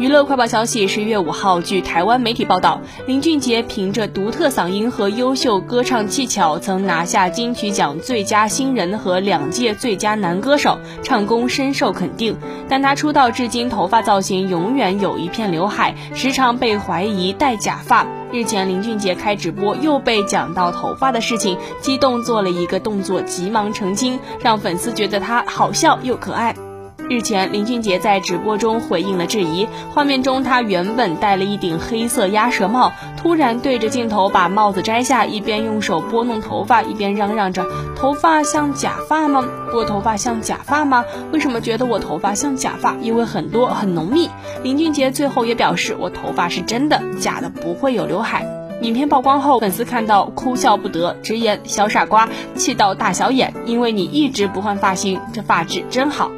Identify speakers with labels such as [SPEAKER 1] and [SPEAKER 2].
[SPEAKER 1] 娱乐快报消息：十一月五号，据台湾媒体报道，林俊杰凭着独特嗓音和优秀歌唱技巧，曾拿下金曲奖最佳新人和两届最佳男歌手，唱功深受肯定。但他出道至今，头发造型永远有一片刘海，时常被怀疑戴假发。日前，林俊杰开直播又被讲到头发的事情，激动做了一个动作，急忙澄清，让粉丝觉得他好笑又可爱。日前，林俊杰在直播中回应了质疑。画面中，他原本戴了一顶黑色鸭舌帽，突然对着镜头把帽子摘下，一边用手拨弄头发，一边嚷嚷着：“头发像假发吗？我头发像假发吗？为什么觉得我头发像假发？因为很多，很浓密。”林俊杰最后也表示：“我头发是真的，假的不会有刘海。”影片曝光后，粉丝看到哭笑不得，直言：“小傻瓜，气到大小眼，因为你一直不换发型，这发质真好。”